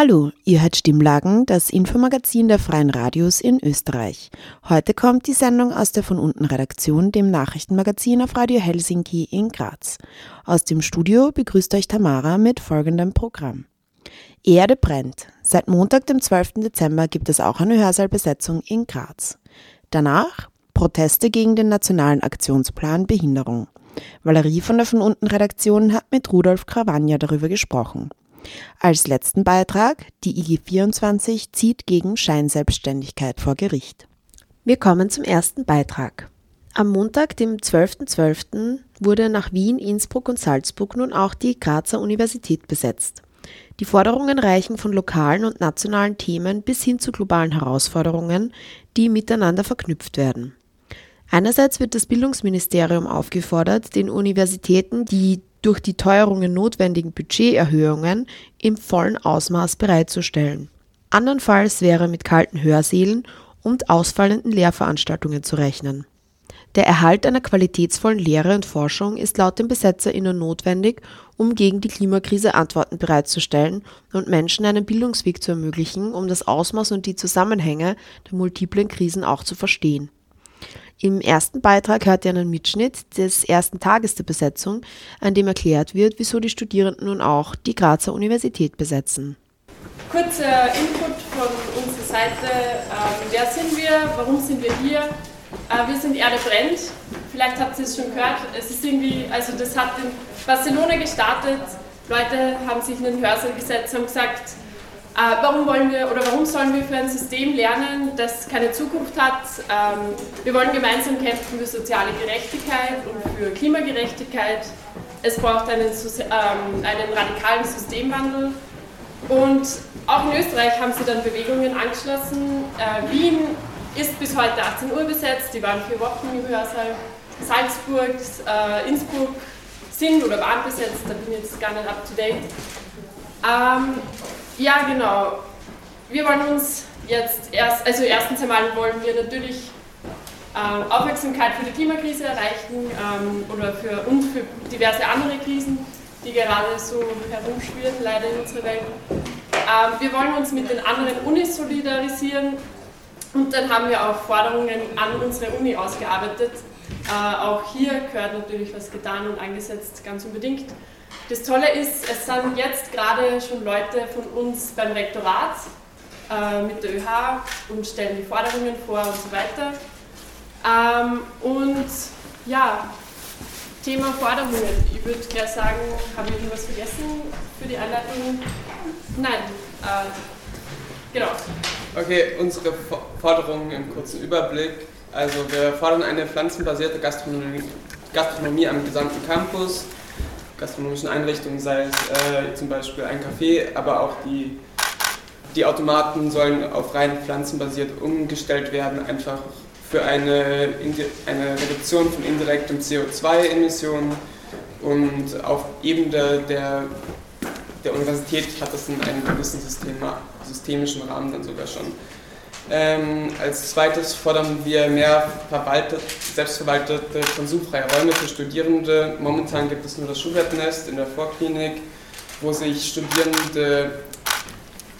Hallo, ihr hört Stimmlagen, das Infomagazin der Freien Radios in Österreich. Heute kommt die Sendung aus der von unten Redaktion, dem Nachrichtenmagazin auf Radio Helsinki in Graz. Aus dem Studio begrüßt euch Tamara mit folgendem Programm. Erde brennt. Seit Montag, dem 12. Dezember, gibt es auch eine Hörsaalbesetzung in Graz. Danach Proteste gegen den Nationalen Aktionsplan Behinderung. Valerie von der von unten Redaktion hat mit Rudolf Krawanja darüber gesprochen. Als letzten Beitrag, die IG 24 zieht gegen Scheinselbstständigkeit vor Gericht. Wir kommen zum ersten Beitrag. Am Montag, dem 12.12., .12., wurde nach Wien, Innsbruck und Salzburg nun auch die Grazer Universität besetzt. Die Forderungen reichen von lokalen und nationalen Themen bis hin zu globalen Herausforderungen, die miteinander verknüpft werden. Einerseits wird das Bildungsministerium aufgefordert, den Universitäten die durch die Teuerungen notwendigen Budgeterhöhungen im vollen Ausmaß bereitzustellen. Andernfalls wäre mit kalten Hörsälen und ausfallenden Lehrveranstaltungen zu rechnen. Der Erhalt einer qualitätsvollen Lehre und Forschung ist laut den BesetzerInnen notwendig, um gegen die Klimakrise Antworten bereitzustellen und Menschen einen Bildungsweg zu ermöglichen, um das Ausmaß und die Zusammenhänge der multiplen Krisen auch zu verstehen. Im ersten Beitrag hört ihr einen Mitschnitt des ersten Tages der Besetzung, an dem erklärt wird, wieso die Studierenden nun auch die Grazer Universität besetzen. Kurzer Input von unserer Seite. Ähm, wer sind wir? Warum sind wir hier? Äh, wir sind Erde brennt. Vielleicht habt ihr es schon gehört. Es ist irgendwie, also das hat in Barcelona gestartet. Leute haben sich in den Hörsaal gesetzt, haben gesagt, warum wollen wir oder warum sollen wir für ein System lernen, das keine Zukunft hat? Ähm, wir wollen gemeinsam kämpfen für soziale Gerechtigkeit und für Klimagerechtigkeit. Es braucht einen, ähm, einen radikalen Systemwandel. Und auch in Österreich haben sie dann Bewegungen angeschlossen. Äh, Wien ist bis heute 18 Uhr besetzt, die waren vier Wochen im Hörsaal. Salzburg, äh, Innsbruck sind oder waren besetzt, da bin ich jetzt gar nicht up to date. Ja, genau. Wir wollen uns jetzt erst, also erstens einmal wollen wir natürlich äh, Aufmerksamkeit für die Klimakrise erreichen ähm, oder für, und für diverse andere Krisen, die gerade so herumschwirren, leider in unserer Welt. Ähm, wir wollen uns mit den anderen Unis solidarisieren und dann haben wir auch Forderungen an unsere Uni ausgearbeitet. Äh, auch hier gehört natürlich was getan und eingesetzt, ganz unbedingt. Das Tolle ist, es sind jetzt gerade schon Leute von uns beim Rektorat äh, mit der ÖH und stellen die Forderungen vor und so weiter. Ähm, und ja, Thema Forderungen. Ich würde gleich sagen, habe ich irgendwas vergessen für die Einleitung? Nein. Äh, genau. Okay, unsere Forderungen im kurzen Überblick. Also wir fordern eine pflanzenbasierte Gastronomie, Gastronomie am gesamten Campus gastronomischen Einrichtungen, sei es äh, zum Beispiel ein Café, aber auch die, die Automaten sollen auf rein pflanzenbasiert umgestellt werden, einfach für eine, eine Reduktion von indirektem CO2-Emissionen und auf Ebene der, der Universität hat das in einem gewissen System, systemischen Rahmen dann sogar schon. Ähm, als zweites fordern wir mehr verwaltet, selbstverwaltete, konsumfreie Räume für Studierende. Momentan gibt es nur das Schubertnest in der Vorklinik, wo sich Studierende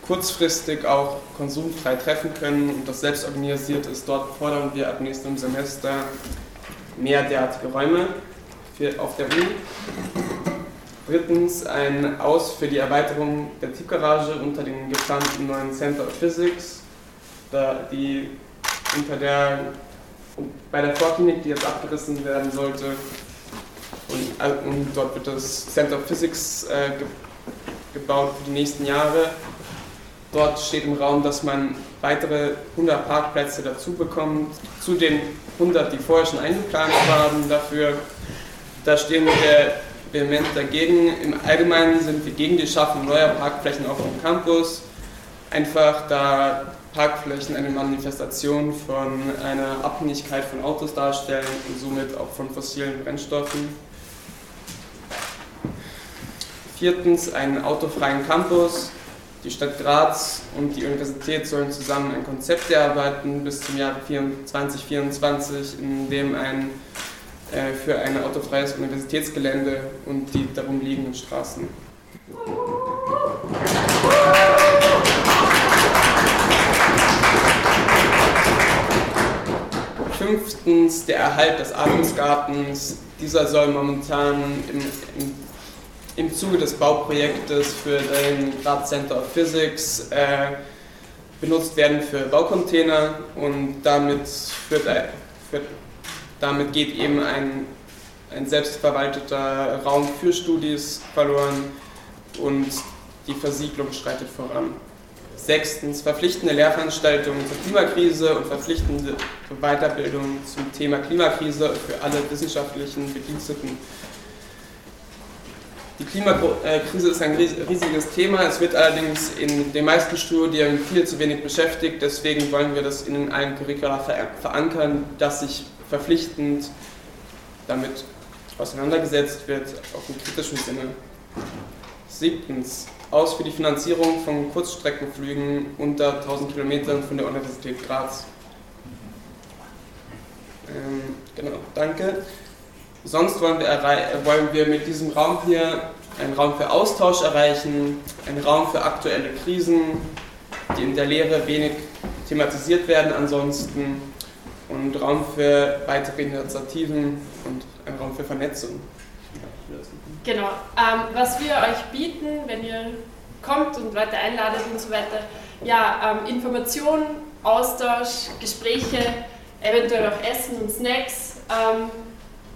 kurzfristig auch konsumfrei treffen können und das selbst organisiert ist. Dort fordern wir ab nächstem Semester mehr derartige Räume für, auf der Uni. Drittens ein Aus für die Erweiterung der Tiefgarage unter dem geplanten neuen Center of Physics da die unter der bei der Vorklinik, die jetzt abgerissen werden sollte, und, äh, und dort wird das Center of Physics äh, ge gebaut für die nächsten Jahre. Dort steht im Raum, dass man weitere 100 Parkplätze dazu bekommt, zu den 100, die vorher schon eingeplant waren dafür. Da stehen wir vehement dagegen. Im Allgemeinen sind wir gegen die Schaffung neuer Parkflächen auf dem Campus, einfach da Parkflächen eine Manifestation von einer Abhängigkeit von Autos darstellen und somit auch von fossilen Brennstoffen. Viertens einen autofreien Campus. Die Stadt Graz und die Universität sollen zusammen ein Konzept erarbeiten bis zum Jahr 2024, in dem ein äh, für ein autofreies Universitätsgelände und die darum liegenden Straßen. Fünftens der Erhalt des Atemsgartens. Dieser soll momentan im, im, im Zuge des Bauprojektes für den Graz Center of Physics äh, benutzt werden für Baucontainer und damit, führt, führt, damit geht eben ein, ein selbstverwalteter Raum für Studis verloren und die Versiegelung schreitet voran. Sechstens verpflichtende Lehrveranstaltungen zur Klimakrise und verpflichtende Weiterbildung zum Thema Klimakrise für alle wissenschaftlichen Bediensteten. Die Klimakrise ist ein riesiges Thema, es wird allerdings in den meisten Studien viel zu wenig beschäftigt, deswegen wollen wir das in allen Curricula verankern, dass sich verpflichtend damit auseinandergesetzt wird, auch im kritischen Sinne. Siebtens, aus für die Finanzierung von Kurzstreckenflügen unter 1000 Kilometern von der Universität Graz. Ähm, genau, danke. Sonst wollen wir, wollen wir mit diesem Raum hier einen Raum für Austausch erreichen, einen Raum für aktuelle Krisen, die in der Lehre wenig thematisiert werden ansonsten und Raum für weitere Initiativen und einen Raum für Vernetzung. Genau. Ähm, was wir euch bieten, wenn ihr kommt und Leute einladet und so weiter, ja, ähm, Informationen, Austausch, Gespräche, eventuell auch Essen und Snacks. Ähm,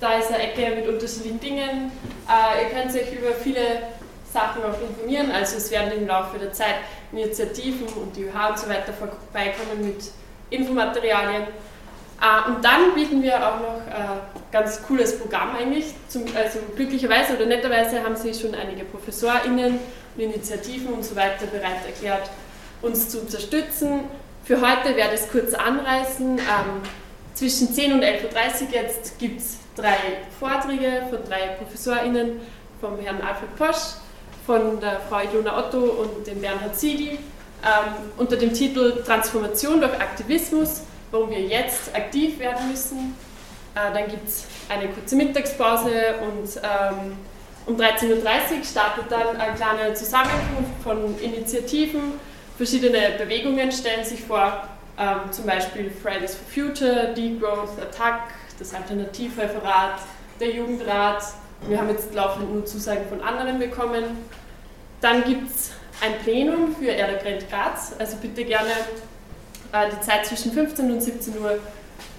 da ist eine Ecke mit unterschiedlichen Dingen. Äh, ihr könnt euch über viele Sachen auch informieren. Also es werden im Laufe der Zeit Initiativen und die UH und so weiter vorbeikommen mit Infomaterialien. Äh, und dann bieten wir auch noch ein äh, ganz cooles Programm eigentlich. Also glücklicherweise oder netterweise haben sich schon einige ProfessorInnen und Initiativen und so weiter bereit erklärt, uns zu unterstützen. Für heute werde ich es kurz anreißen. Ähm, zwischen 10 und 11.30 Uhr jetzt gibt es drei Vorträge von drei ProfessorInnen, vom Herrn Alfred Posch, von der Frau Ilona Otto und dem Bernhard Siegel ähm, unter dem Titel Transformation durch Aktivismus warum wir jetzt aktiv werden müssen. Äh, dann gibt es eine kurze Mittagspause und ähm, um 13.30 Uhr startet dann eine kleine Zusammenkunft von Initiativen. Verschiedene Bewegungen stellen sich vor, ähm, zum Beispiel Fridays for Future, Degrowth, Attack, das Alternativreferat, der Jugendrat. Wir haben jetzt laufend nur Zusagen von anderen bekommen. Dann gibt es ein Plenum für Erde brennt Graz, also bitte gerne äh, die Zeit zwischen 15 und 17 Uhr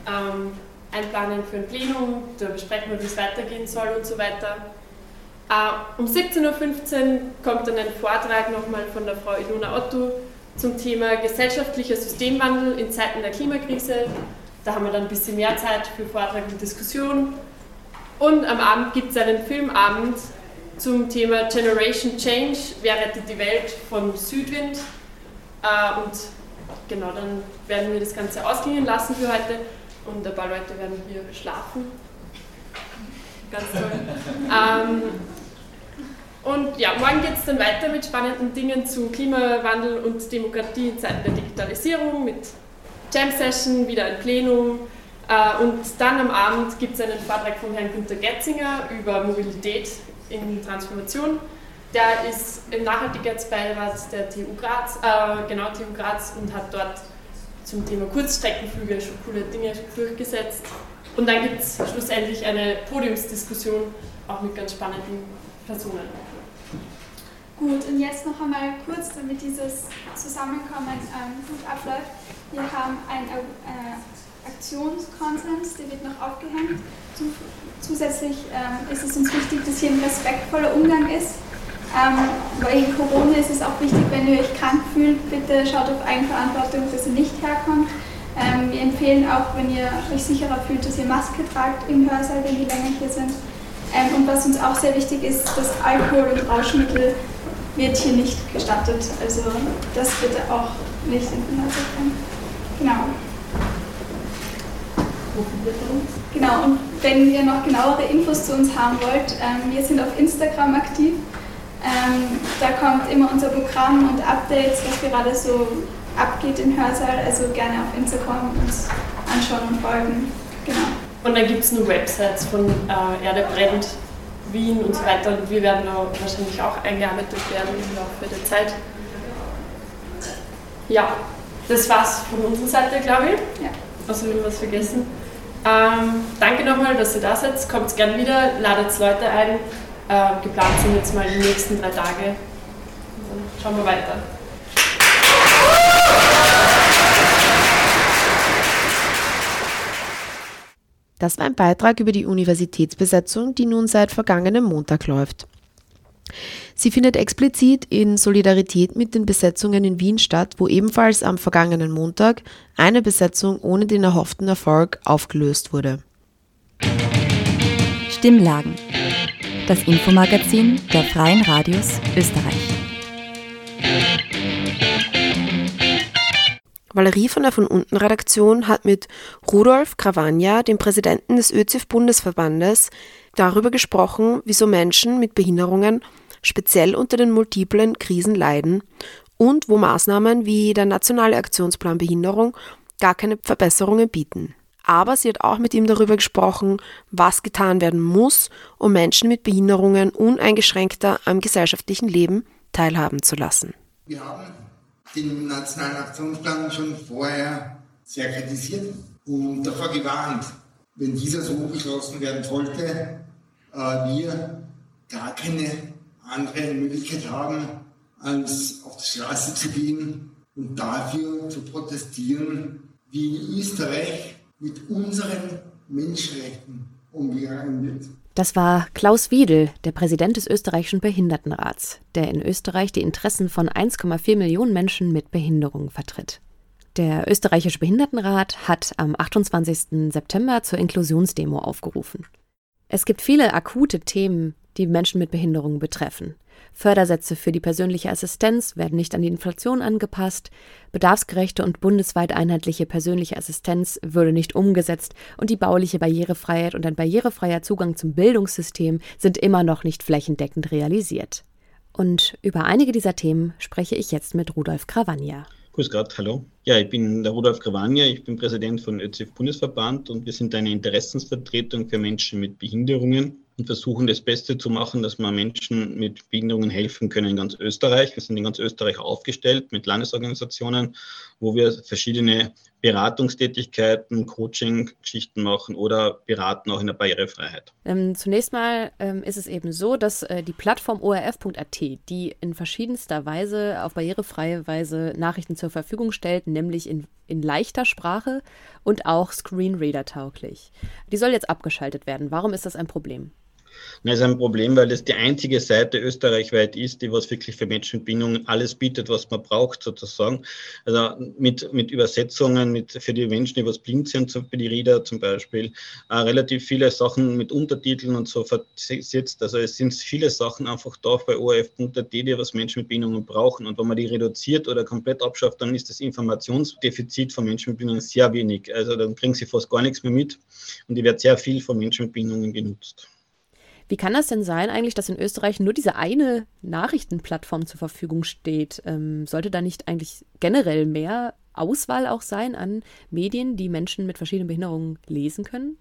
ähm, einplanen für ein Plenum, da besprechen wir, wie es weitergehen soll und so weiter. Äh, um 17.15 Uhr kommt dann ein Vortrag nochmal von der Frau Ilona Otto zum Thema gesellschaftlicher Systemwandel in Zeiten der Klimakrise. Da haben wir dann ein bisschen mehr Zeit für Vortrag und Diskussion. Und am Abend gibt es einen Filmabend zum Thema Generation Change, wer rettet die Welt von Südwind. Äh, und genau, dann werden wir das Ganze ausklingen lassen für heute und ein paar Leute werden hier schlafen. Ganz toll. ähm, und ja, morgen geht es dann weiter mit spannenden Dingen zu Klimawandel und Demokratie in Zeiten der Digitalisierung mit Jam Session, wieder ein Plenum. Äh, und dann am Abend gibt es einen Vortrag von Herrn Günter Getzinger über Mobilität in Transformation. Der ist im Nachhaltigkeitsbeirat der TU Graz, äh, genau TU Graz und hat dort zum Thema Kurzstreckenflüge schon coole Dinge durchgesetzt. Und dann gibt es schlussendlich eine Podiumsdiskussion, auch mit ganz spannenden Personen. Gut, und jetzt noch einmal kurz, damit dieses Zusammenkommen ähm, gut abläuft. Wir haben einen äh, Aktionskonsens, der wird noch aufgehängt. Zusätzlich ähm, ist es uns wichtig, dass hier ein respektvoller Umgang ist ähm, wegen Corona ist es auch wichtig, wenn ihr euch krank fühlt, bitte schaut auf Eigenverantwortung, dass ihr nicht herkommt. Ähm, wir empfehlen auch, wenn ihr euch sicherer fühlt, dass ihr Maske tragt im Hörsaal, wenn die länger hier sind. Ähm, und was uns auch sehr wichtig ist, dass Alkohol und Rauschmittel wird hier nicht gestattet. Also das bitte auch nicht in den Hörsaal bringen. Genau. Genau, und wenn ihr noch genauere Infos zu uns haben wollt, ähm, wir sind auf Instagram aktiv Ähm, da kommt immer unser Programm und Updates, was gerade so abgeht im Hörsaal. Also gerne auf Instagram uns anschauen und folgen. Genau. Und dann gibt es nur Websites von äh, Erde brennt, Wien und so weiter. Und wir werden da wahrscheinlich auch eingearbeitet werden im Laufe der Zeit. Ja, das war's von unserer Seite, glaube ich. Ja. Also wir haben was vergessen. Ähm, danke nochmal, dass ihr da seid. Kommt gerne wieder, ladet Leute ein. Äh, geplant sind jetzt mal die nächsten drei Tage. Dann schauen wir weiter. Das war ein Beitrag über die Universitätsbesetzung, die nun seit vergangenem Montag läuft. Sie findet explizit in Solidarität mit den Besetzungen in Wien statt, wo ebenfalls am vergangenen Montag eine Besetzung ohne den erhofften Erfolg aufgelöst wurde. Stimmlagen. Das Infomagazin der Freien Radios Österreich. Valerie von der von unten Redaktion hat mit Rudolf Gravagna, dem Präsidenten des ÖZIF-Bundesverbandes, darüber gesprochen, wieso Menschen mit Behinderungen speziell unter den multiplen Krisen leiden und wo Maßnahmen wie der Nationale Aktionsplan Behinderung gar keine Verbesserungen bieten. Aber sie hat auch mit ihm darüber gesprochen, was getan werden muss, um Menschen mit Behinderungen uneingeschränkter am gesellschaftlichen Leben teilhaben zu lassen. Wir haben den Nationalen Aktionsplan schon vorher sehr kritisiert und davor gewarnt, wenn dieser so beschlossen werden sollte, äh, wir gar keine andere Möglichkeit haben, als auf die Straße zu gehen und dafür zu protestieren, wie in Österreich mit unseren Menschenrechten umgegangen wird. Das war Klaus Wiedel, der Präsident des österreichischen Behindertenrats, der in Österreich die Interessen von 1,4 Millionen Menschen mit Behinderungen vertritt. Der österreichische Behindertenrat hat am 28. September zur Inklusionsdemo aufgerufen. Es gibt viele akute Themen, die Menschen mit Behinderungen betreffen. Fördersätze für die persönliche Assistenz werden nicht an die Inflation angepasst, bedarfsgerechte und bundesweit einheitliche persönliche Assistenz würde nicht umgesetzt und die bauliche Barrierefreiheit und ein barrierefreier Zugang zum Bildungssystem sind immer noch nicht flächendeckend realisiert. Und über einige dieser Themen spreche ich jetzt mit Rudolf Krawanja. Grüß Gott, hallo. Ja, ich bin der Rudolf Gravania, ich bin Präsident von ÖZIF Bundesverband und wir sind eine Interessensvertretung für Menschen mit Behinderungen und versuchen das Beste zu machen, dass wir Menschen mit Behinderungen helfen können in ganz Österreich. Wir sind in ganz Österreich aufgestellt mit Landesorganisationen, wo wir verschiedene Beratungstätigkeiten, Coaching-Geschichten machen oder beraten auch in der Barrierefreiheit. Ähm, zunächst mal ähm, ist es eben so, dass äh, die Plattform orf.at, die in verschiedenster Weise auf barrierefreie Weise Nachrichten zur Verfügung stellt, nämlich in, in leichter Sprache und auch Screenreader tauglich. Die soll jetzt abgeschaltet werden. Warum ist das ein Problem? Das ist ein Problem, weil es die einzige Seite österreichweit ist, die was wirklich für Menschen mit Bindung alles bietet, was man braucht sozusagen. Also mit, mit Übersetzungen mit, für die Menschen, die was blind sind, für die Reader zum Beispiel, äh, relativ viele Sachen mit Untertiteln und so versetzt. Also es sind viele Sachen einfach da bei orf.at, die was Menschen mit Bindungen brauchen. Und wenn man die reduziert oder komplett abschafft, dann ist das Informationsdefizit von Menschen mit Bindungen sehr wenig. Also dann kriegen sie fast gar nichts mehr mit und die wird sehr viel von Menschen mit Bindungen genutzt. Wie kann das denn sein eigentlich, dass in Österreich nur diese eine Nachrichtenplattform zur Verfügung steht? Ähm, sollte da nicht eigentlich generell mehr Auswahl auch sein an Medien, die Menschen mit verschiedenen Behinderungen lesen können?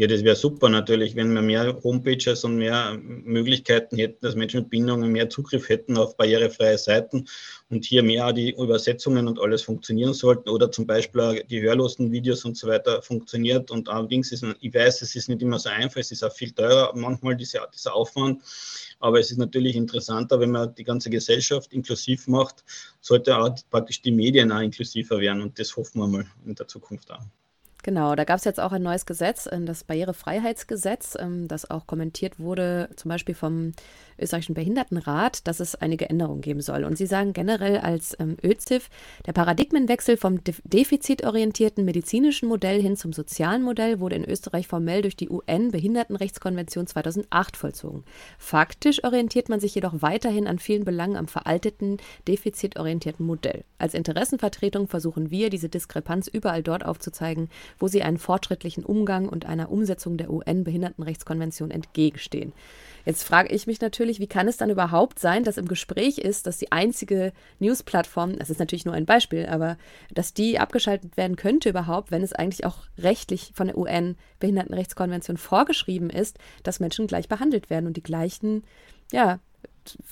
Ja, das wäre super natürlich, wenn wir mehr Homepages und mehr Möglichkeiten hätten, dass Menschen mit Bindungen mehr Zugriff hätten auf barrierefreie Seiten und hier mehr die Übersetzungen und alles funktionieren sollten oder zum Beispiel die hörlosen Videos und so weiter funktioniert. Und allerdings ist, ich weiß, es ist nicht immer so einfach, es ist auch viel teurer manchmal dieser, dieser Aufwand. Aber es ist natürlich interessanter, wenn man die ganze Gesellschaft inklusiv macht, sollte auch praktisch die Medien auch inklusiver werden. Und das hoffen wir mal in der Zukunft auch. Genau, da gab es jetzt auch ein neues Gesetz, äh, das Barrierefreiheitsgesetz, ähm, das auch kommentiert wurde, zum Beispiel vom österreichischen Behindertenrat, dass es einige Änderungen geben soll. Und sie sagen generell als ähm, ÖZIF, der Paradigmenwechsel vom defizitorientierten medizinischen Modell hin zum sozialen Modell wurde in Österreich formell durch die UN-Behindertenrechtskonvention 2008 vollzogen. Faktisch orientiert man sich jedoch weiterhin an vielen Belangen am veralteten, defizitorientierten Modell. Als Interessenvertretung versuchen wir, diese Diskrepanz überall dort aufzuzeigen, wo sie einen fortschrittlichen Umgang und einer Umsetzung der UN-Behindertenrechtskonvention entgegenstehen. Jetzt frage ich mich natürlich, wie kann es dann überhaupt sein, dass im Gespräch ist, dass die einzige News-Plattform, das ist natürlich nur ein Beispiel, aber dass die abgeschaltet werden könnte überhaupt, wenn es eigentlich auch rechtlich von der UN-Behindertenrechtskonvention vorgeschrieben ist, dass Menschen gleich behandelt werden und die gleichen, ja,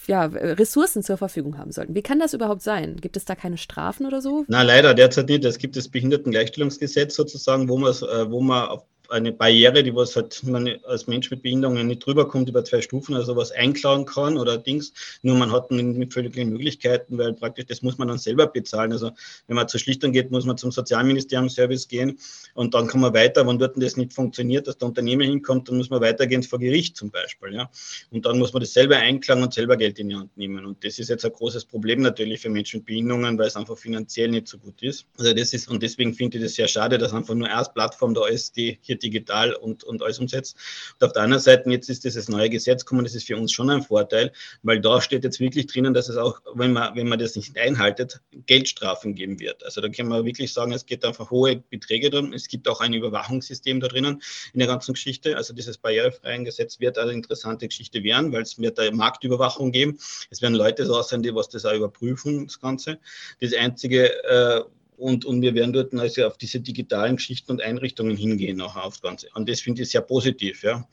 ja, Ressourcen zur Verfügung haben sollten. Wie kann das überhaupt sein? Gibt es da keine Strafen oder so? Na, leider derzeit nicht. Es gibt das Behindertengleichstellungsgesetz sozusagen, wo man, äh, wo man eine Barriere, die was halt man als Mensch mit Behinderungen nicht drüber kommt über zwei Stufen, also was einklagen kann oder Dings. Nur man hat nicht völlige Möglichkeiten, weil praktisch das muss man dann selber bezahlen. Also wenn man zur Schlichtung geht, muss man zum Sozialministerium Service gehen und dann kann man weiter. Wenn dort das nicht funktioniert, dass der Unternehmer hinkommt, dann muss man weitergehen vor Gericht zum Beispiel. Ja. Und dann muss man das selber einklagen und selber Geld in die Hand nehmen. Und das ist jetzt ein großes Problem natürlich für Menschen mit Behinderungen, weil es einfach finanziell nicht so gut ist. Also das ist, und deswegen finde ich das sehr schade, dass einfach nur erst Plattform da ist, die hier digital und, und alles umsetzt. Und auf der anderen Seite, jetzt ist dieses neue Gesetz gekommen, das ist für uns schon ein Vorteil, weil da steht jetzt wirklich drinnen, dass es auch, wenn man, wenn man das nicht einhaltet, Geldstrafen geben wird. Also da kann man wirklich sagen, es geht einfach hohe Beträge drin. Es gibt auch ein Überwachungssystem da drinnen in der ganzen Geschichte. Also dieses barrierefreie Gesetz wird eine interessante Geschichte werden, weil es wird da Marktüberwachung geben. Es werden Leute da sein, die was das auch überprüfen, das Ganze. Das einzige, äh, und, und wir werden dort also auf diese digitalen Geschichten und Einrichtungen hingehen nachher aufs Ganze. Und das finde ich sehr positiv, ja.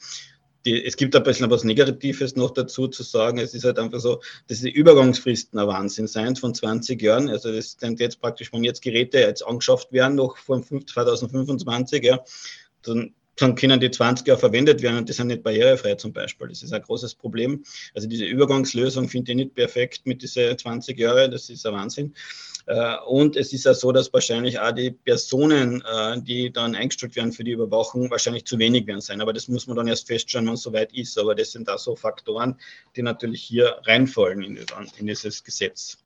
Die, es gibt ein bisschen was Negatives noch dazu zu sagen. Es ist halt einfach so, dass die Übergangsfristen ein Wahnsinn sein von 20 Jahren. Also das sind jetzt praktisch, wenn jetzt Geräte jetzt angeschafft werden, noch von 2025, ja, dann dann können die 20 Jahre verwendet werden und die sind nicht barrierefrei zum Beispiel. Das ist ein großes Problem. Also diese Übergangslösung finde ich nicht perfekt mit diesen 20 Jahren, das ist ein Wahnsinn. Äh, und es ist ja so, dass wahrscheinlich auch die Personen, äh, die dann eingestellt werden für die Überwachung, wahrscheinlich zu wenig werden sein. Aber das muss man dann erst feststellen, wenn es soweit ist. Aber das sind da so Faktoren, die natürlich hier reinfallen in, dieses Gesetz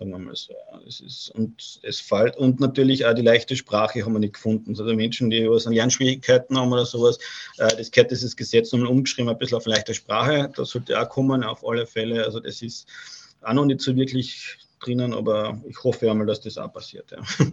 sagen wir mal so. Es ist, und es fällt, und natürlich auch die leichte Sprache haben wir nicht gefunden. Also Menschen, die was an Lernschwierigkeiten haben oder sowas, äh, das gehört dieses Gesetz nochmal umgeschrieben, ein bisschen auf leichte Sprache. Das sollte auch kommen, auf alle Fälle. Also das ist auch noch nicht so wirklich drinnen, aber ich hoffe einmal, dass das auch passiert. Ja.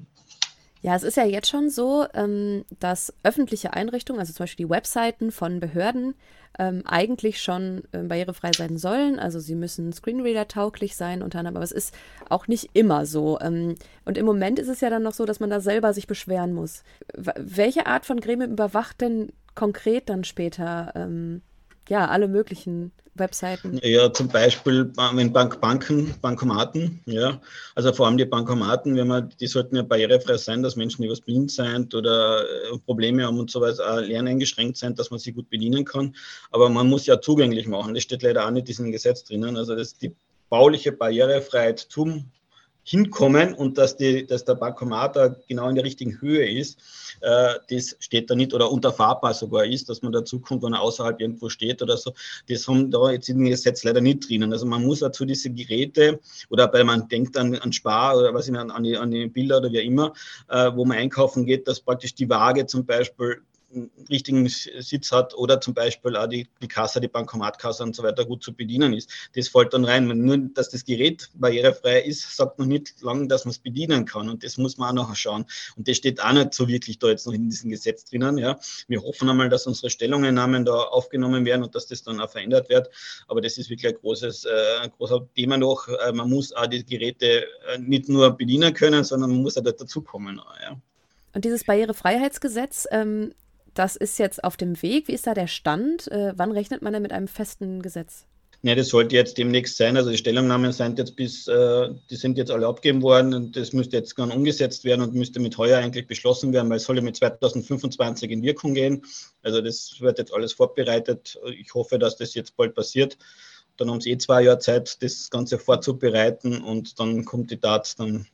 Ja, es ist ja jetzt schon so, ähm, dass öffentliche Einrichtungen, also zum Beispiel die Webseiten von Behörden, ähm, eigentlich schon äh, barrierefrei sein sollen. Also sie müssen Screenreader-tauglich sein unter anderem, aber es ist auch nicht immer so. Ähm, und im Moment ist es ja dann noch so, dass man da selber sich beschweren muss. Welche Art von Gremium überwacht denn konkret dann später ähm, ja, alle möglichen Webseiten. Ja, zum Beispiel wenn Bank, Banken, Bankomaten, ja. Also vor allem die Bankomaten, wenn man, die sollten ja barrierefrei sein, dass Menschen, die was blind sind oder äh, Probleme haben und so weiter, lerneingeschränkt sind, dass man sie gut bedienen kann. Aber man muss ja zugänglich machen. Das steht leider auch nicht in diesem Gesetz drinnen. Also das, die bauliche Barrierefreiheit zum hinkommen und dass, die, dass der Bankomat da genau in der richtigen Höhe ist, äh, das steht da nicht oder unterfahrbar sogar ist, dass man dazu kommt, wenn er außerhalb irgendwo steht oder so. Das haben da jetzt in dem Gesetz leider nicht drinnen. Also man muss dazu diese Geräte oder weil man denkt an, an Spar oder was ich an, an, die, an die Bilder oder wie immer, äh, wo man einkaufen geht, dass praktisch die Waage zum Beispiel richtigen Sitz hat oder zum Beispiel auch die, die Kasse, die Bankomatkasse und so weiter gut zu bedienen ist. Das fällt dann rein. Nur, dass das Gerät barrierefrei ist, sagt noch nicht lange, dass man es bedienen kann. Und das muss man auch noch schauen. Und das steht auch nicht so wirklich da jetzt noch in diesem Gesetz drinnen. Ja. Wir hoffen einmal, dass unsere Stellungnahmen da aufgenommen werden und dass das dann auch verändert wird. Aber das ist wirklich ein großes, äh, ein großer Thema noch. Äh, man muss auch die Geräte äh, nicht nur bedienen können, sondern man muss auch dazukommen. Ja. Und dieses Barrierefreiheitsgesetz, ähm, das ist jetzt auf dem Weg. Wie ist da der Stand? Äh, wann rechnet man denn mit einem festen Gesetz? Ja, das sollte jetzt demnächst sein. Also die Stellungnahmen sind jetzt bis, äh, die sind jetzt alle abgegeben worden und das müsste jetzt dann umgesetzt werden und müsste mit heuer eigentlich beschlossen werden, weil es soll ja mit 2025 in Wirkung gehen. Also das wird jetzt alles vorbereitet. Ich hoffe, dass das jetzt bald passiert. Dann haben sie eh zwei Jahre Zeit, das Ganze vorzubereiten und dann kommt die Tat, dann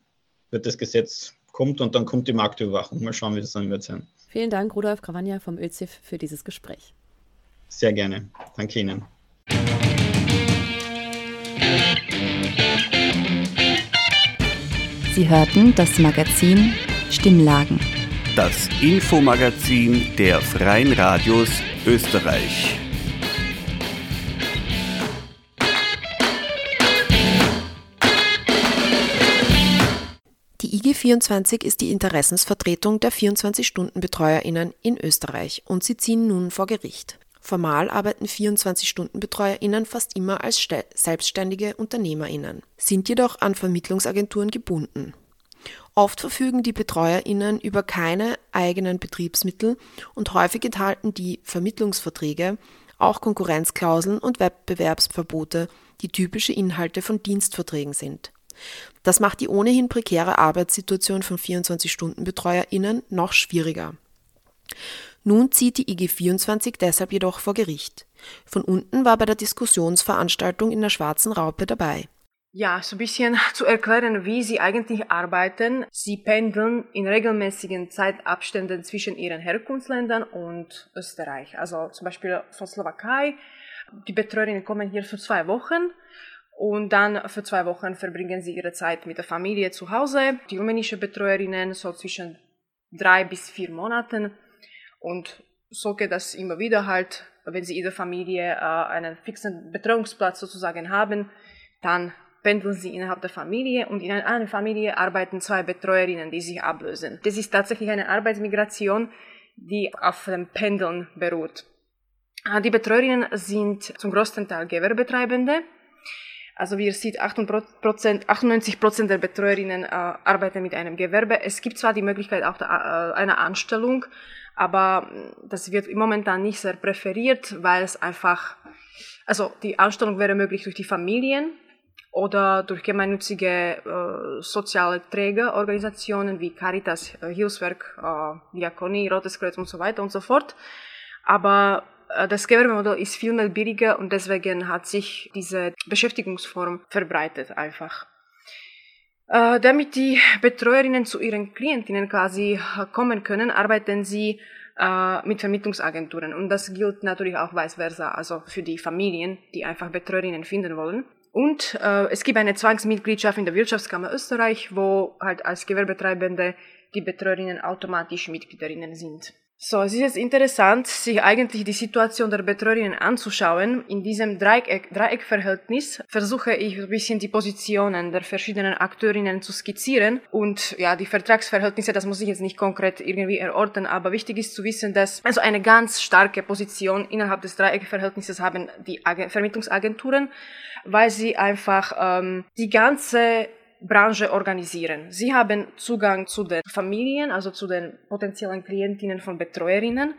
wird das Gesetz kommt und dann kommt die Marktüberwachung. Mal schauen, wie das dann wird sein. Vielen Dank, Rudolf Gravagna vom ÖZIF, für dieses Gespräch. Sehr gerne. Danke Ihnen. Sie hörten das Magazin Stimmlagen. Das Infomagazin der Freien Radios Österreich. IG24 ist die Interessensvertretung der 24-Stunden-BetreuerInnen in Österreich und sie ziehen nun vor Gericht. Formal arbeiten 24-Stunden-BetreuerInnen fast immer als selbstständige UnternehmerInnen, sind jedoch an Vermittlungsagenturen gebunden. Oft verfügen die BetreuerInnen über keine eigenen Betriebsmittel und häufig enthalten die Vermittlungsverträge auch Konkurrenzklauseln und Wettbewerbsverbote, die typische Inhalte von Dienstverträgen sind. Das macht die ohnehin prekäre Arbeitssituation von 24-Stunden-BetreuerInnen noch schwieriger. Nun zieht die IG24 deshalb jedoch vor Gericht. Von unten war bei der Diskussionsveranstaltung in der Schwarzen Raupe dabei. Ja, so ein bisschen zu erklären, wie sie eigentlich arbeiten. Sie pendeln in regelmäßigen Zeitabständen zwischen ihren Herkunftsländern und Österreich. Also zum Beispiel von Slowakei. Die Betreuerinnen kommen hier für zwei Wochen und dann für zwei Wochen verbringen sie ihre Zeit mit der Familie zu Hause. Die rumänische Betreuerinnen so zwischen drei bis vier Monaten. Und so geht das immer wieder halt, wenn sie der Familie äh, einen fixen Betreuungsplatz sozusagen haben, dann pendeln sie innerhalb der Familie und in einer Familie arbeiten zwei Betreuerinnen, die sich ablösen. Das ist tatsächlich eine Arbeitsmigration, die auf dem Pendeln beruht. Ah, die Betreuerinnen sind zum größten Teil Gewerbetreibende. Also wie ihr seht, 98 Prozent der Betreuerinnen äh, arbeiten mit einem Gewerbe. Es gibt zwar die Möglichkeit auch äh, einer Anstellung, aber das wird momentan nicht sehr präferiert, weil es einfach, also die Anstellung wäre möglich durch die Familien, oder durch gemeinnützige äh, soziale Trägerorganisationen wie Caritas, äh, Hilfswerk, äh, Diakonie, Rotes Kreuz und so weiter und so fort. Aber das Gewerbemodell ist viel mehr billiger und deswegen hat sich diese Beschäftigungsform verbreitet einfach. Äh, damit die Betreuerinnen zu ihren Klientinnen quasi äh, kommen können, arbeiten sie äh, mit Vermittlungsagenturen. Und das gilt natürlich auch vice versa, also für die Familien, die einfach Betreuerinnen finden wollen. Und äh, es gibt eine Zwangsmitgliedschaft in der Wirtschaftskammer Österreich, wo halt als Gewerbetreibende die Betreuerinnen automatisch Mitgliederinnen sind. So, es ist jetzt interessant, sich eigentlich die Situation der Betreuerinnen anzuschauen. In diesem Dreieck, Dreieckverhältnis versuche ich ein bisschen die Positionen der verschiedenen Akteurinnen zu skizzieren. Und ja, die Vertragsverhältnisse, das muss ich jetzt nicht konkret irgendwie erorten, aber wichtig ist zu wissen, dass also eine ganz starke Position innerhalb des Dreieckverhältnisses haben die Ag Vermittlungsagenturen, weil sie einfach ähm, die ganze Branche organisieren. Sie haben Zugang zu den Familien, also zu den potenziellen Klientinnen von Betreuerinnen.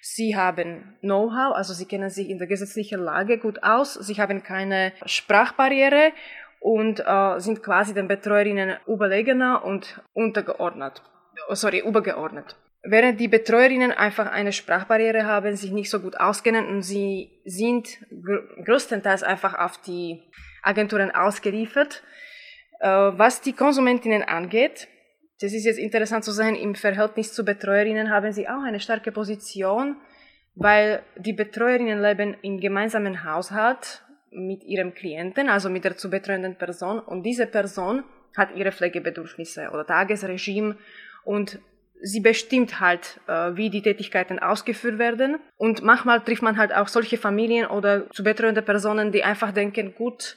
Sie haben Know-how, also sie kennen sich in der gesetzlichen Lage gut aus. Sie haben keine Sprachbarriere und äh, sind quasi den Betreuerinnen überlegener und untergeordnet. Oh, sorry, übergeordnet. Während die Betreuerinnen einfach eine Sprachbarriere haben, sich nicht so gut auskennen und sie sind gr größtenteils einfach auf die Agenturen ausgeliefert, was die Konsumentinnen angeht, das ist jetzt interessant zu sehen, im Verhältnis zu Betreuerinnen haben sie auch eine starke Position, weil die Betreuerinnen leben im gemeinsamen Haushalt mit ihrem Klienten, also mit der zu betreuenden Person, und diese Person hat ihre Pflegebedürfnisse oder Tagesregime und sie bestimmt halt, äh, wie die Tätigkeiten ausgeführt werden. Und manchmal trifft man halt auch solche Familien oder zu betreuende Personen, die einfach denken, gut,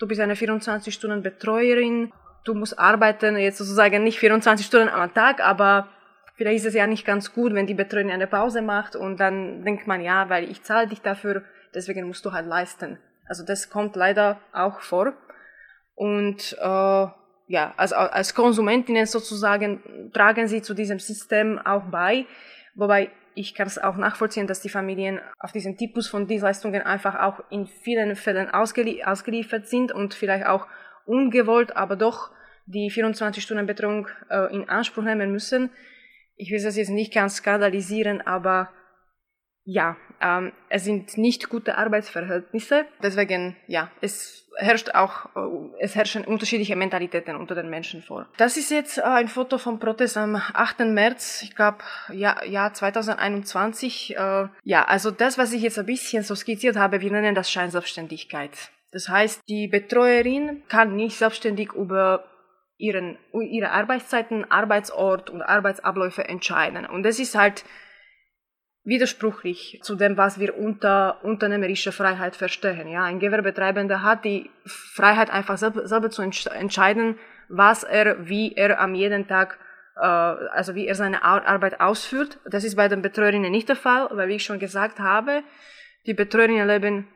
du bist eine 24-Stunden-Betreuerin, du musst arbeiten, jetzt sozusagen nicht 24 Stunden am Tag, aber vielleicht ist es ja nicht ganz gut, wenn die Betreuerin eine Pause macht und dann denkt man, ja, weil ich zahle dich dafür, deswegen musst du halt leisten. Also das kommt leider auch vor. Und äh, ja, also als Konsumentinnen sozusagen tragen sie zu diesem System auch bei, wobei ich kann es auch nachvollziehen, dass die Familien auf diesen Typus von Dienstleistungen einfach auch in vielen Fällen ausgelie ausgeliefert sind und vielleicht auch ungewollt, aber doch die 24-Stunden-Betreuung äh, in Anspruch nehmen müssen. Ich will das jetzt nicht ganz skandalisieren, aber ja, ähm, es sind nicht gute Arbeitsverhältnisse. Deswegen, ja, es herrscht auch, äh, es herrschen unterschiedliche Mentalitäten unter den Menschen vor. Das ist jetzt äh, ein Foto vom Protest am 8. März, ich glaube, ja, Jahr 2021. Äh, ja, also das, was ich jetzt ein bisschen so skizziert habe, wir nennen das Scheinselbstständigkeit. Das heißt, die Betreuerin kann nicht selbstständig über ihren, ihre Arbeitszeiten, Arbeitsort und Arbeitsabläufe entscheiden. Und das ist halt widersprüchlich zu dem, was wir unter unternehmerischer Freiheit verstehen. Ja, ein Gewerbetreibender hat die Freiheit einfach selber, zu entscheiden, was er, wie er am jeden Tag, äh, also wie er seine Arbeit ausführt. Das ist bei den Betreuerinnen nicht der Fall, weil wie ich schon gesagt habe, die Betreuerinnen leben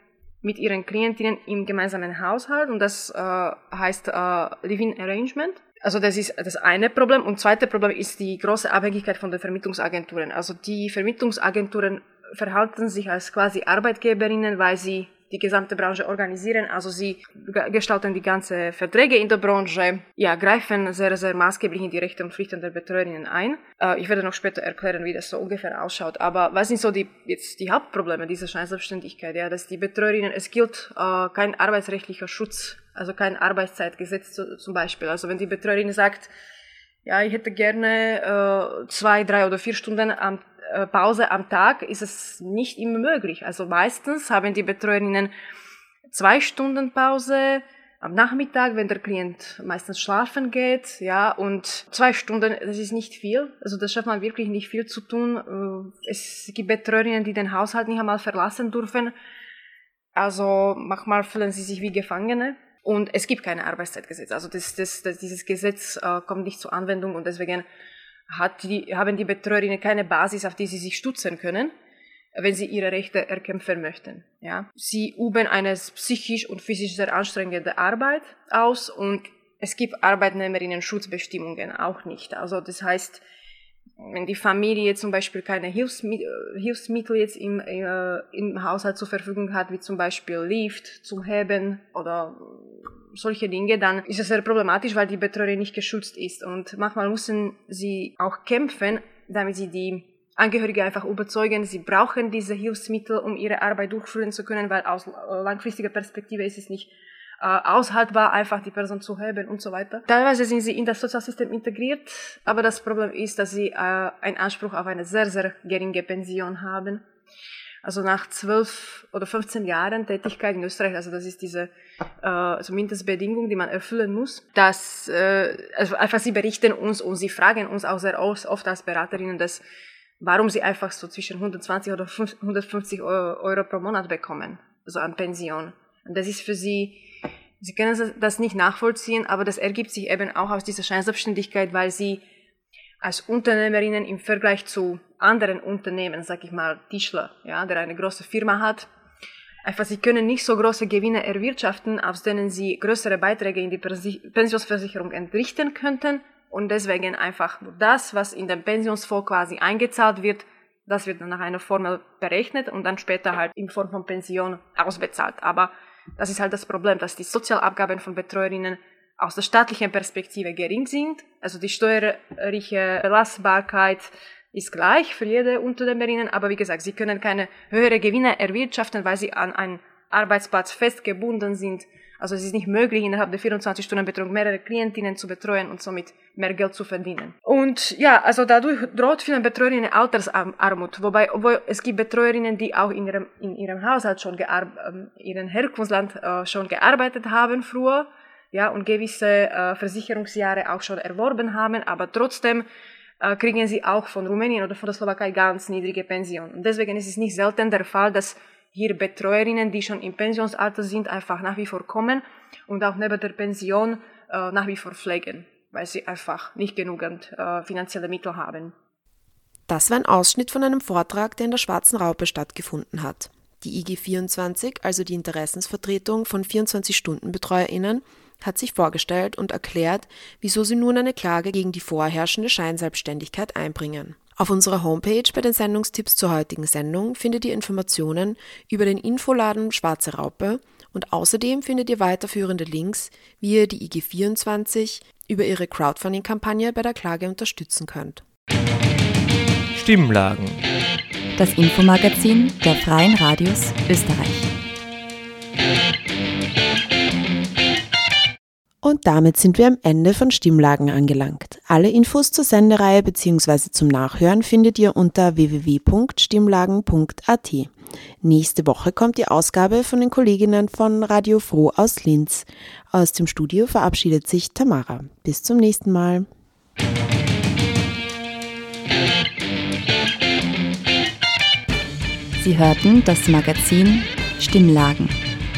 mit ihren Klientinnen im gemeinsamen Haushalt und das äh, heißt äh, Living Arrangement. Also das ist das eine Problem. Und zweite Problem ist die große Abhängigkeit von den Vermittlungsagenturen. Also die Vermittlungsagenturen verhalten sich als quasi Arbeitgeberinnen, weil sie die gesamte Branche organisieren. Also sie gestalten die ganze Verträge in der Branche, ja, greifen sehr, sehr maßgeblich in die Rechte und Pflichten der Betreuerinnen ein. Äh, ich werde noch später erklären, wie das so ungefähr ausschaut. Aber was sind so die, jetzt die Hauptprobleme dieser Scheinselbstständigkeit? Ja, dass die Betreuerinnen, es gilt äh, kein arbeitsrechtlicher Schutz, also kein Arbeitszeitgesetz zum Beispiel. Also wenn die Betreuerin sagt, ja, ich hätte gerne äh, zwei, drei oder vier Stunden am äh, Pause am Tag ist es nicht immer möglich. Also meistens haben die Betreuerinnen zwei Stunden Pause am Nachmittag, wenn der Klient meistens schlafen geht, ja, und zwei Stunden, das ist nicht viel. Also das schafft man wirklich nicht viel zu tun. Äh, es gibt Betreuerinnen, die den Haushalt nicht einmal verlassen dürfen. Also manchmal fühlen sie sich wie Gefangene. Und es gibt keine Arbeitszeitgesetz. Also das, das, das, dieses Gesetz äh, kommt nicht zur Anwendung und deswegen hat die, haben die Betreuerinnen keine Basis, auf die sie sich stützen können, wenn sie ihre Rechte erkämpfen möchten. Ja. Sie üben eine psychisch und physisch sehr anstrengende Arbeit aus und es gibt Arbeitnehmerinnen-Schutzbestimmungen auch nicht. Also das heißt, wenn die Familie zum Beispiel keine Hilfsmittel, Hilfsmittel jetzt im, äh, im Haushalt zur Verfügung hat, wie zum Beispiel Lift zum Heben oder solche Dinge, dann ist es sehr problematisch, weil die Betreuerin nicht geschützt ist. Und manchmal müssen sie auch kämpfen, damit sie die Angehörige einfach überzeugen, sie brauchen diese Hilfsmittel, um ihre Arbeit durchführen zu können, weil aus langfristiger Perspektive ist es nicht äh, aushaltbar, einfach die Person zu heben und so weiter. Teilweise sind sie in das Sozialsystem integriert, aber das Problem ist, dass sie äh, einen Anspruch auf eine sehr, sehr geringe Pension haben. Also nach zwölf oder 15 Jahren Tätigkeit in Österreich, also das ist diese äh, also Mindestbedingung, die man erfüllen muss, dass äh, also einfach sie berichten uns und sie fragen uns auch sehr oft als Beraterinnen, dass warum sie einfach so zwischen 120 oder 150 Euro pro Monat bekommen, also an Pension. Und das ist für sie, sie können das nicht nachvollziehen, aber das ergibt sich eben auch aus dieser Scheinselbstständigkeit, weil sie als Unternehmerinnen im Vergleich zu anderen Unternehmen, sag ich mal Tischler, ja, der eine große Firma hat, einfach sie können nicht so große Gewinne erwirtschaften, aus denen sie größere Beiträge in die Pensionsversicherung entrichten könnten und deswegen einfach nur das, was in den Pensionsfonds quasi eingezahlt wird, das wird dann nach einer Formel berechnet und dann später halt in Form von Pension ausbezahlt. Aber das ist halt das Problem, dass die Sozialabgaben von Betreuerinnen aus der staatlichen Perspektive gering sind. Also die steuerliche Belastbarkeit ist gleich für jede Unternehmerin, aber wie gesagt, sie können keine höhere Gewinne erwirtschaften, weil sie an einen Arbeitsplatz festgebunden sind. Also es ist nicht möglich, innerhalb der 24-Stunden-Betreuung mehrere Klientinnen zu betreuen und somit mehr Geld zu verdienen. Und ja, also dadurch droht vielen Betreuerinnen Altersarmut, wobei obwohl es gibt Betreuerinnen, die auch in ihrem, in ihrem Haushalt schon, ähm, ihrem Herkunftsland äh, schon gearbeitet haben früher, ja, und gewisse äh, Versicherungsjahre auch schon erworben haben, aber trotzdem äh, kriegen sie auch von Rumänien oder von der Slowakei ganz niedrige Pensionen. Und deswegen ist es nicht selten der Fall, dass hier Betreuerinnen, die schon im Pensionsalter sind, einfach nach wie vor kommen und auch neben der Pension äh, nach wie vor pflegen, weil sie einfach nicht genügend äh, finanzielle Mittel haben. Das war ein Ausschnitt von einem Vortrag, der in der Schwarzen Raupe stattgefunden hat. Die IG 24, also die Interessensvertretung von 24-Stunden-BetreuerInnen, hat sich vorgestellt und erklärt, wieso sie nun eine Klage gegen die vorherrschende Scheinselbstständigkeit einbringen. Auf unserer Homepage bei den Sendungstipps zur heutigen Sendung findet ihr Informationen über den Infoladen Schwarze Raupe und außerdem findet ihr weiterführende Links, wie ihr die IG24 über ihre Crowdfunding-Kampagne bei der Klage unterstützen könnt. Stimmlagen. Das Infomagazin der Freien Radios Österreich. Und damit sind wir am Ende von Stimmlagen angelangt. Alle Infos zur Sendereihe bzw. zum Nachhören findet ihr unter www.stimmlagen.at. Nächste Woche kommt die Ausgabe von den Kolleginnen von Radio Froh aus Linz. Aus dem Studio verabschiedet sich Tamara. Bis zum nächsten Mal. Sie hörten das Magazin Stimmlagen